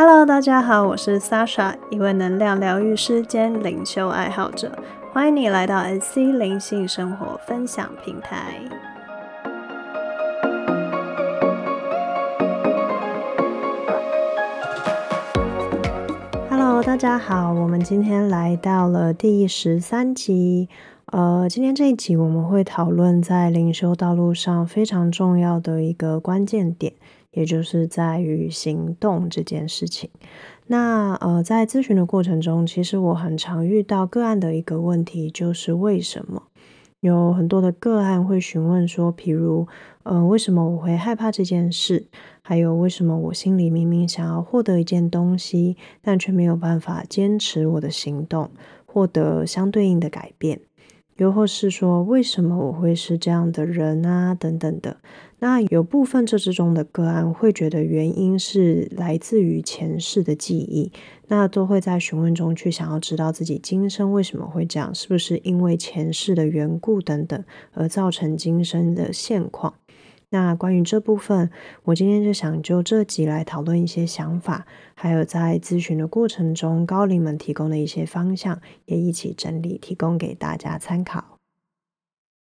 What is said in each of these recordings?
Hello，大家好，我是 Sasha，一位能量疗愈师兼灵修爱好者，欢迎你来到 SC 灵性生活分享平台。大家好，我们今天来到了第十三集。呃，今天这一集我们会讨论在灵修道路上非常重要的一个关键点，也就是在于行动这件事情。那呃，在咨询的过程中，其实我很常遇到个案的一个问题，就是为什么有很多的个案会询问说，譬如，呃，为什么我会害怕这件事？还有，为什么我心里明明想要获得一件东西，但却没有办法坚持我的行动，获得相对应的改变？又或是说，为什么我会是这样的人啊？等等的。那有部分这之中的个案会觉得原因是来自于前世的记忆，那都会在询问中去想要知道自己今生为什么会这样，是不是因为前世的缘故等等而造成今生的现况。那关于这部分，我今天就想就这集来讨论一些想法，还有在咨询的过程中高龄们提供的一些方向，也一起整理提供给大家参考。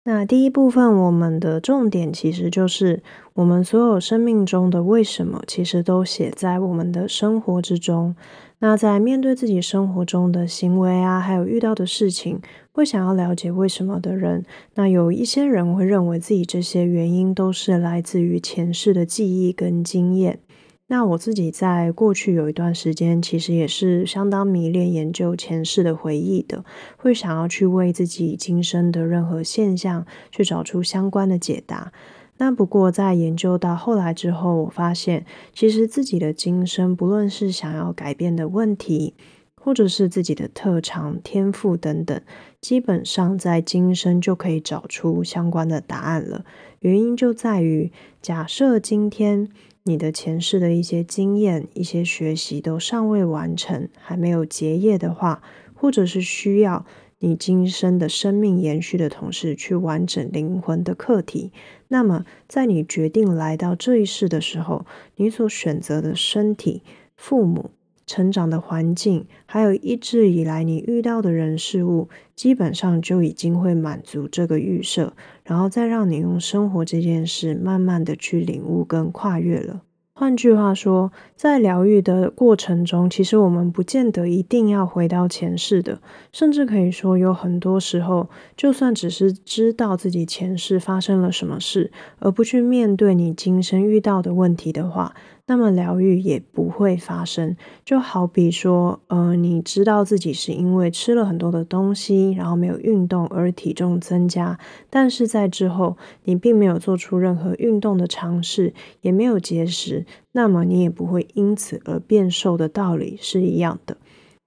那第一部分，我们的重点其实就是我们所有生命中的为什么，其实都写在我们的生活之中。那在面对自己生活中的行为啊，还有遇到的事情，会想要了解为什么的人，那有一些人会认为自己这些原因都是来自于前世的记忆跟经验。那我自己在过去有一段时间，其实也是相当迷恋研究前世的回忆的，会想要去为自己今生的任何现象去找出相关的解答。那不过，在研究到后来之后，我发现其实自己的今生，不论是想要改变的问题，或者是自己的特长、天赋等等，基本上在今生就可以找出相关的答案了。原因就在于，假设今天你的前世的一些经验、一些学习都尚未完成，还没有结业的话，或者是需要。你今生的生命延续的同时，去完整灵魂的课题。那么，在你决定来到这一世的时候，你所选择的身体、父母、成长的环境，还有一直以来你遇到的人事物，基本上就已经会满足这个预设，然后再让你用生活这件事，慢慢的去领悟跟跨越了。换句话说，在疗愈的过程中，其实我们不见得一定要回到前世的，甚至可以说，有很多时候，就算只是知道自己前世发生了什么事，而不去面对你今生遇到的问题的话。那么疗愈也不会发生，就好比说，呃，你知道自己是因为吃了很多的东西，然后没有运动而体重增加，但是在之后你并没有做出任何运动的尝试，也没有节食，那么你也不会因此而变瘦的道理是一样的。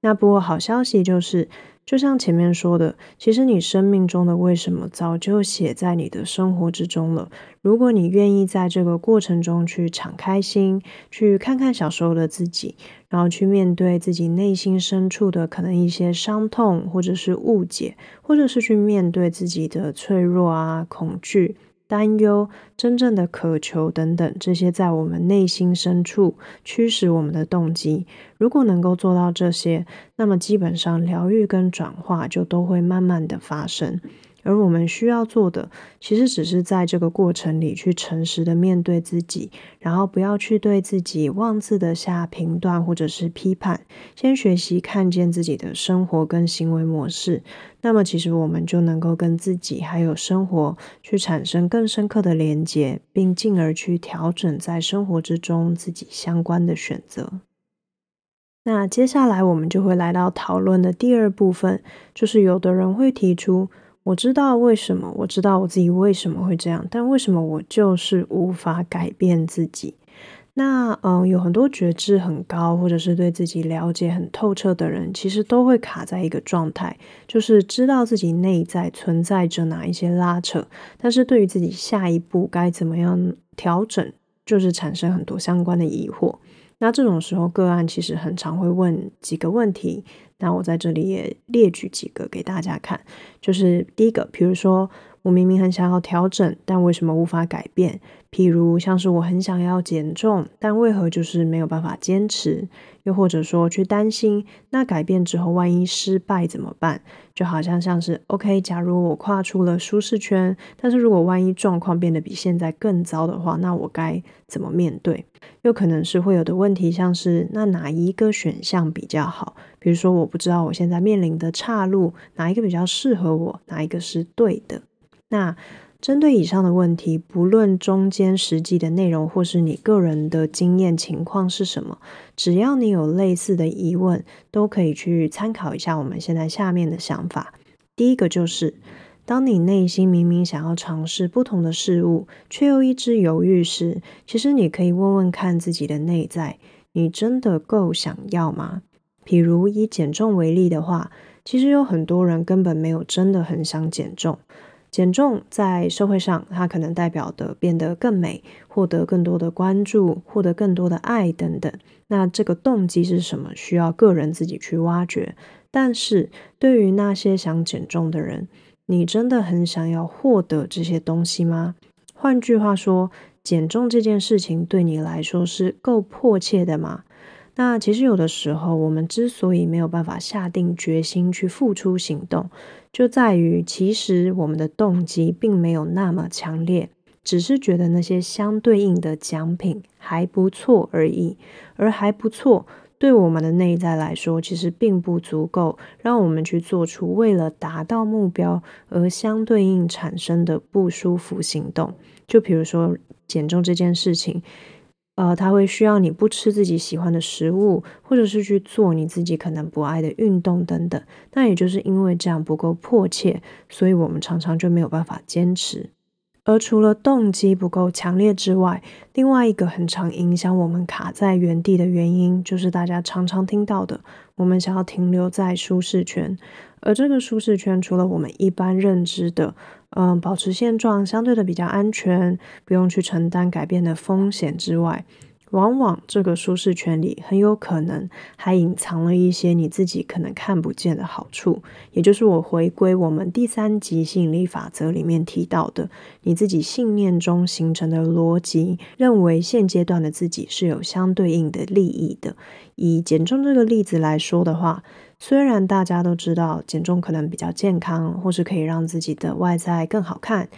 那不过好消息就是。就像前面说的，其实你生命中的为什么早就写在你的生活之中了。如果你愿意在这个过程中去敞开心，去看看小时候的自己，然后去面对自己内心深处的可能一些伤痛，或者是误解，或者是去面对自己的脆弱啊、恐惧。担忧、真正的渴求等等，这些在我们内心深处驱使我们的动机，如果能够做到这些，那么基本上疗愈跟转化就都会慢慢的发生。而我们需要做的，其实只是在这个过程里去诚实的面对自己，然后不要去对自己妄自的下评断或者是批判，先学习看见自己的生活跟行为模式，那么其实我们就能够跟自己还有生活去产生更深刻的连接，并进而去调整在生活之中自己相关的选择。那接下来我们就会来到讨论的第二部分，就是有的人会提出。我知道为什么，我知道我自己为什么会这样，但为什么我就是无法改变自己？那嗯，有很多觉知很高，或者是对自己了解很透彻的人，其实都会卡在一个状态，就是知道自己内在存在着哪一些拉扯，但是对于自己下一步该怎么样调整，就是产生很多相关的疑惑。那这种时候，个案其实很常会问几个问题。那我在这里也列举几个给大家看。就是第一个，比如说我明明很想要调整，但为什么无法改变？譬如像是我很想要减重，但为何就是没有办法坚持？又或者说去担心，那改变之后万一失败怎么办？就好像像是 OK，假如我跨出了舒适圈，但是如果万一状况变得比现在更糟的话，那我该怎么面对？又可能是会有的问题，像是那哪一个选项比较好？比如说我不知道我现在面临的岔路哪一个比较适合我，哪一个是对的？那。针对以上的问题，不论中间实际的内容或是你个人的经验情况是什么，只要你有类似的疑问，都可以去参考一下我们现在下面的想法。第一个就是，当你内心明明想要尝试不同的事物，却又一直犹豫时，其实你可以问问看自己的内在，你真的够想要吗？譬如以减重为例的话，其实有很多人根本没有真的很想减重。减重在社会上，它可能代表的变得更美，获得更多的关注，获得更多的爱等等。那这个动机是什么？需要个人自己去挖掘。但是对于那些想减重的人，你真的很想要获得这些东西吗？换句话说，减重这件事情对你来说是够迫切的吗？那其实有的时候，我们之所以没有办法下定决心去付出行动，就在于其实我们的动机并没有那么强烈，只是觉得那些相对应的奖品还不错而已。而还不错，对我们的内在来说，其实并不足够让我们去做出为了达到目标而相对应产生的不舒服行动。就比如说减重这件事情。呃，他会需要你不吃自己喜欢的食物，或者是去做你自己可能不爱的运动等等。那也就是因为这样不够迫切，所以我们常常就没有办法坚持。而除了动机不够强烈之外，另外一个很常影响我们卡在原地的原因，就是大家常常听到的，我们想要停留在舒适圈。而这个舒适圈，除了我们一般认知的，嗯，保持现状相对的比较安全，不用去承担改变的风险之外，往往这个舒适圈里很有可能还隐藏了一些你自己可能看不见的好处。也就是我回归我们第三集吸引力法则里面提到的，你自己信念中形成的逻辑，认为现阶段的自己是有相对应的利益的。以减重这个例子来说的话。虽然大家都知道减重可能比较健康，或是可以让自己的外在更好看，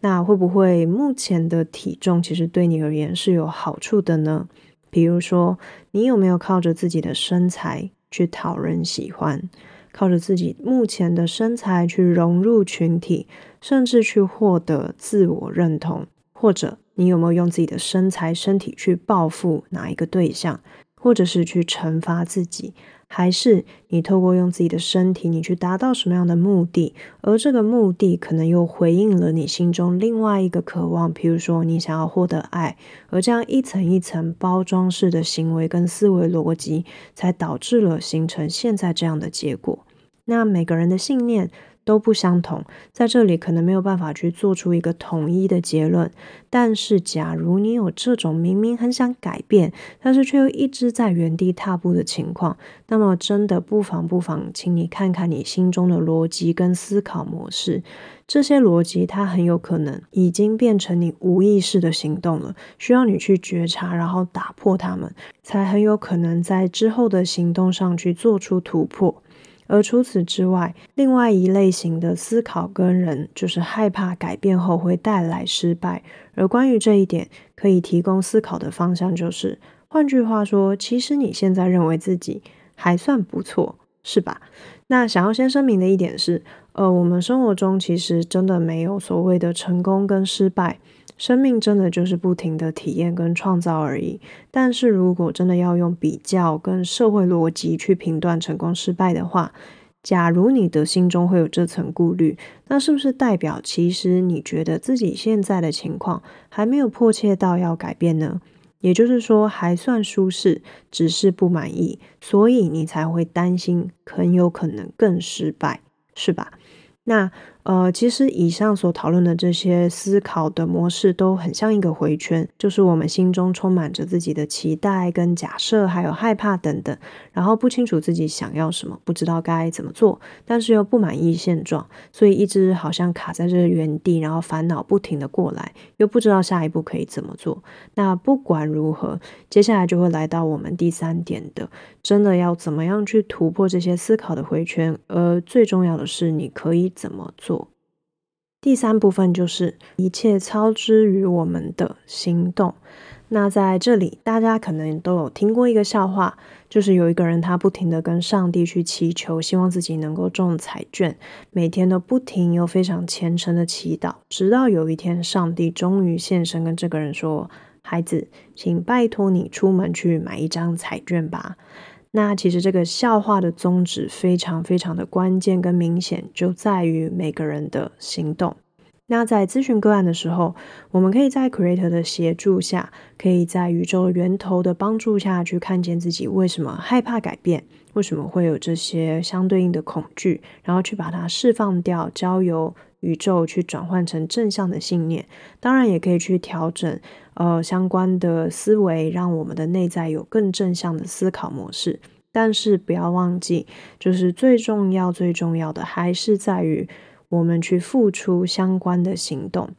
那会不会目前的体重其实对你而言是有好处的呢？比如说，你有没有靠着自己的身材去讨人喜欢，靠着自己目前的身材去融入群体，甚至去获得自我认同？或者你有没有用自己的身材、身体去报复哪一个对象，或者是去惩罚自己？还是你透过用自己的身体，你去达到什么样的目的？而这个目的可能又回应了你心中另外一个渴望，譬如说你想要获得爱，而这样一层一层包装式的行为跟思维逻辑，才导致了形成现在这样的结果。那每个人的信念。都不相同，在这里可能没有办法去做出一个统一的结论。但是，假如你有这种明明很想改变，但是却又一直在原地踏步的情况，那么真的不妨不妨，请你看看你心中的逻辑跟思考模式。这些逻辑它很有可能已经变成你无意识的行动了，需要你去觉察，然后打破它们，才很有可能在之后的行动上去做出突破。而除此之外，另外一类型的思考跟人，就是害怕改变后会带来失败。而关于这一点，可以提供思考的方向就是：换句话说，其实你现在认为自己还算不错，是吧？那想要先声明的一点是，呃，我们生活中其实真的没有所谓的成功跟失败。生命真的就是不停的体验跟创造而已。但是如果真的要用比较跟社会逻辑去评断成功失败的话，假如你的心中会有这层顾虑，那是不是代表其实你觉得自己现在的情况还没有迫切到要改变呢？也就是说还算舒适，只是不满意，所以你才会担心很有可能更失败，是吧？那。呃，其实以上所讨论的这些思考的模式都很像一个回圈，就是我们心中充满着自己的期待跟假设，还有害怕等等，然后不清楚自己想要什么，不知道该怎么做，但是又不满意现状，所以一直好像卡在这原地，然后烦恼不停的过来，又不知道下一步可以怎么做。那不管如何，接下来就会来到我们第三点的，真的要怎么样去突破这些思考的回圈，而最重要的是，你可以怎么做？第三部分就是一切操之于我们的行动。那在这里，大家可能都有听过一个笑话，就是有一个人他不停的跟上帝去祈求，希望自己能够中彩券，每天都不停又非常虔诚的祈祷，直到有一天，上帝终于现身，跟这个人说：“孩子，请拜托你出门去买一张彩券吧。”那其实这个笑话的宗旨非常非常的关键跟明显，就在于每个人的行动。那在咨询个案的时候，我们可以在 Creator 的协助下，可以在宇宙源头的帮助下去看见自己为什么害怕改变，为什么会有这些相对应的恐惧，然后去把它释放掉，交由宇宙去转换成正向的信念。当然，也可以去调整。呃，相关的思维让我们的内在有更正向的思考模式，但是不要忘记，就是最重要、最重要的还是在于我们去付出相关的行动，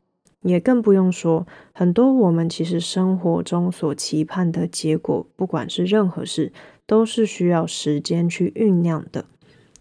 也更不用说很多我们其实生活中所期盼的结果，不管是任何事，都是需要时间去酝酿的。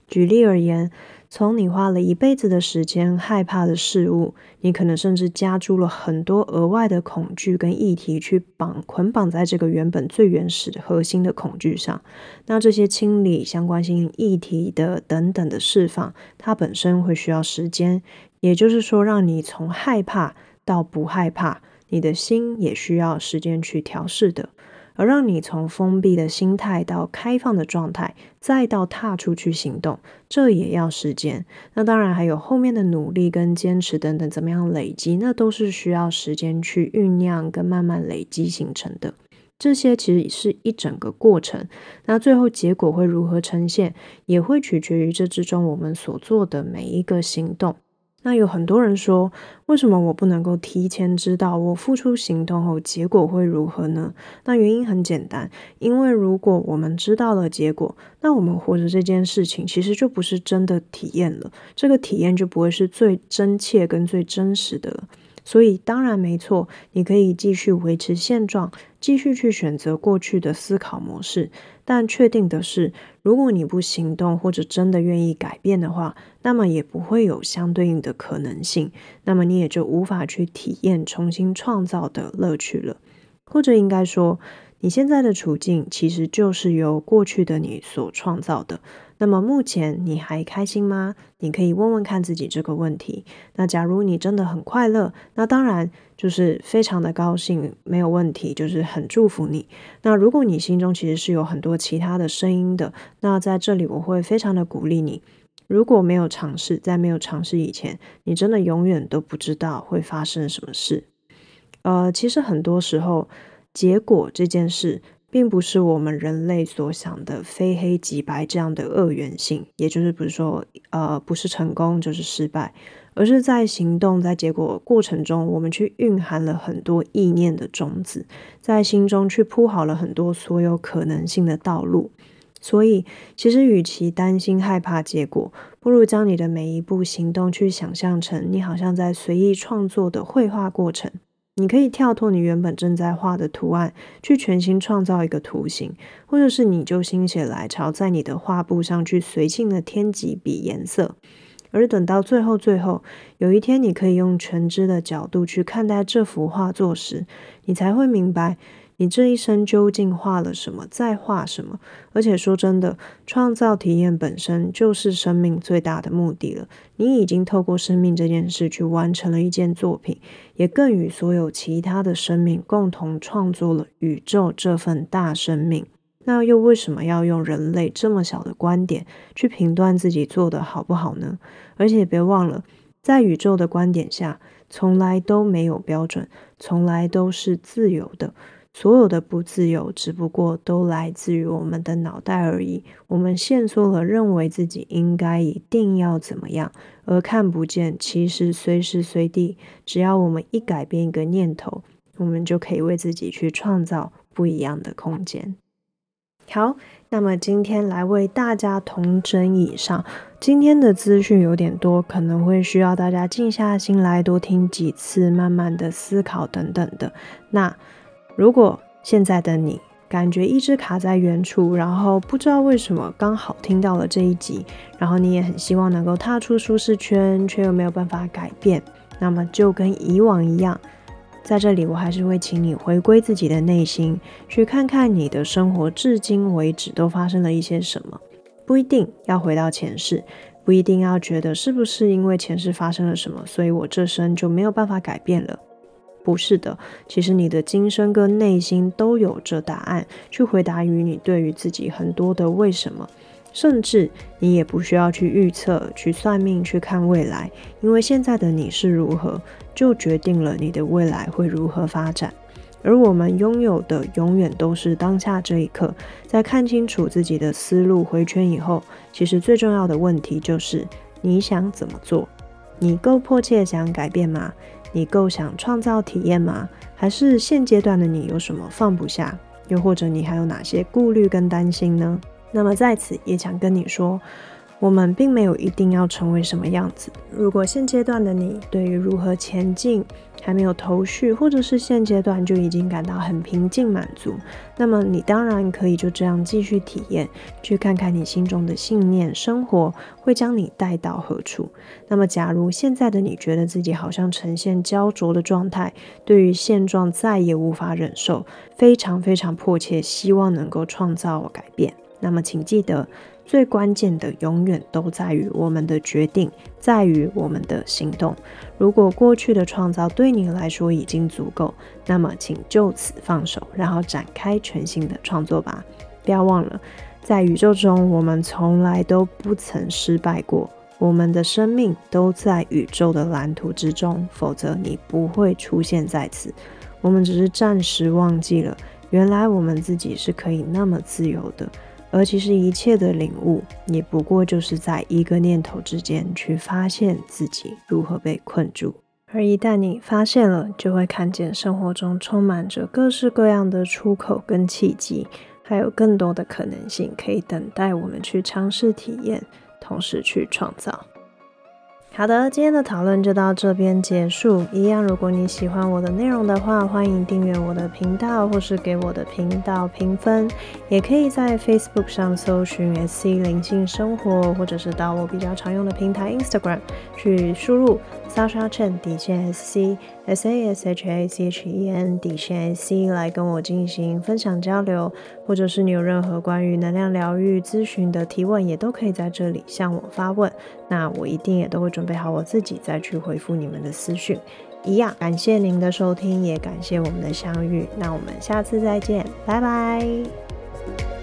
举例而言。从你花了一辈子的时间害怕的事物，你可能甚至加注了很多额外的恐惧跟议题去绑捆绑在这个原本最原始的核心的恐惧上。那这些清理相关性议题的等等的释放，它本身会需要时间，也就是说，让你从害怕到不害怕，你的心也需要时间去调试的。而让你从封闭的心态到开放的状态，再到踏出去行动，这也要时间。那当然还有后面的努力跟坚持等等，怎么样累积，那都是需要时间去酝酿跟慢慢累积形成的。这些其实是一整个过程。那最后结果会如何呈现，也会取决于这之中我们所做的每一个行动。那有很多人说，为什么我不能够提前知道我付出行动后结果会如何呢？那原因很简单，因为如果我们知道了结果，那我们活着这件事情其实就不是真的体验了，这个体验就不会是最真切跟最真实的了。所以当然没错，你可以继续维持现状，继续去选择过去的思考模式。但确定的是，如果你不行动，或者真的愿意改变的话，那么也不会有相对应的可能性。那么你也就无法去体验重新创造的乐趣了。或者应该说，你现在的处境其实就是由过去的你所创造的。那么目前你还开心吗？你可以问问看自己这个问题。那假如你真的很快乐，那当然就是非常的高兴，没有问题，就是很祝福你。那如果你心中其实是有很多其他的声音的，那在这里我会非常的鼓励你。如果没有尝试，在没有尝试以前，你真的永远都不知道会发生什么事。呃，其实很多时候，结果这件事。并不是我们人类所想的非黑即白这样的二元性，也就是不是说，呃，不是成功就是失败，而是在行动在结果过程中，我们去蕴含了很多意念的种子，在心中去铺好了很多所有可能性的道路。所以，其实与其担心害怕结果，不如将你的每一步行动去想象成你好像在随意创作的绘画过程。你可以跳脱你原本正在画的图案，去全新创造一个图形，或者是你就心血来潮，在你的画布上去随性的添几笔颜色，而等到最后最后，有一天你可以用全知的角度去看待这幅画作时，你才会明白。你这一生究竟画了什么？在画什么？而且说真的，创造体验本身就是生命最大的目的了。你已经透过生命这件事去完成了一件作品，也更与所有其他的生命共同创作了宇宙这份大生命。那又为什么要用人类这么小的观点去评断自己做的好不好呢？而且别忘了，在宇宙的观点下，从来都没有标准，从来都是自由的。所有的不自由，只不过都来自于我们的脑袋而已。我们限缩了，认为自己应该一定要怎么样，而看不见，其实随时随地，只要我们一改变一个念头，我们就可以为自己去创造不一样的空间。好，那么今天来为大家同整以上。今天的资讯有点多，可能会需要大家静下心来多听几次，慢慢的思考等等的。那如果现在的你感觉一直卡在原处，然后不知道为什么刚好听到了这一集，然后你也很希望能够踏出舒适圈，却又没有办法改变，那么就跟以往一样，在这里我还是会请你回归自己的内心，去看看你的生活至今为止都发生了一些什么。不一定要回到前世，不一定要觉得是不是因为前世发生了什么，所以我这生就没有办法改变了。不是的，其实你的今生跟内心都有着答案，去回答于你对于自己很多的为什么，甚至你也不需要去预测、去算命、去看未来，因为现在的你是如何，就决定了你的未来会如何发展。而我们拥有的永远都是当下这一刻，在看清楚自己的思路回圈以后，其实最重要的问题就是你想怎么做？你够迫切想改变吗？你够想创造体验吗？还是现阶段的你有什么放不下？又或者你还有哪些顾虑跟担心呢？那么在此也想跟你说，我们并没有一定要成为什么样子。如果现阶段的你对于如何前进，还没有头绪，或者是现阶段就已经感到很平静满足，那么你当然可以就这样继续体验，去看看你心中的信念生活会将你带到何处。那么，假如现在的你觉得自己好像呈现焦灼的状态，对于现状再也无法忍受，非常非常迫切希望能够创造改变，那么请记得。最关键的永远都在于我们的决定，在于我们的行动。如果过去的创造对你来说已经足够，那么请就此放手，然后展开全新的创作吧。不要忘了，在宇宙中，我们从来都不曾失败过。我们的生命都在宇宙的蓝图之中，否则你不会出现在此。我们只是暂时忘记了，原来我们自己是可以那么自由的。而其实一切的领悟，也不过就是在一个念头之间去发现自己如何被困住。而一旦你发现了，就会看见生活中充满着各式各样的出口跟契机，还有更多的可能性可以等待我们去尝试体验，同时去创造。好的，今天的讨论就到这边结束。一样，如果你喜欢我的内容的话，欢迎订阅我的频道，或是给我的频道评分。也可以在 Facebook 上搜寻 SC 灵性生活，或者是到我比较常用的平台 Instagram 去输入 Sasha Chen 底线 SC S A S H A C H E N 底线 SC 来跟我进行分享交流，或者是你有任何关于能量疗愈咨询的提问，也都可以在这里向我发问。那我一定也都会准备好我自己再去回复你们的私讯，一样感谢您的收听，也感谢我们的相遇，那我们下次再见，拜拜。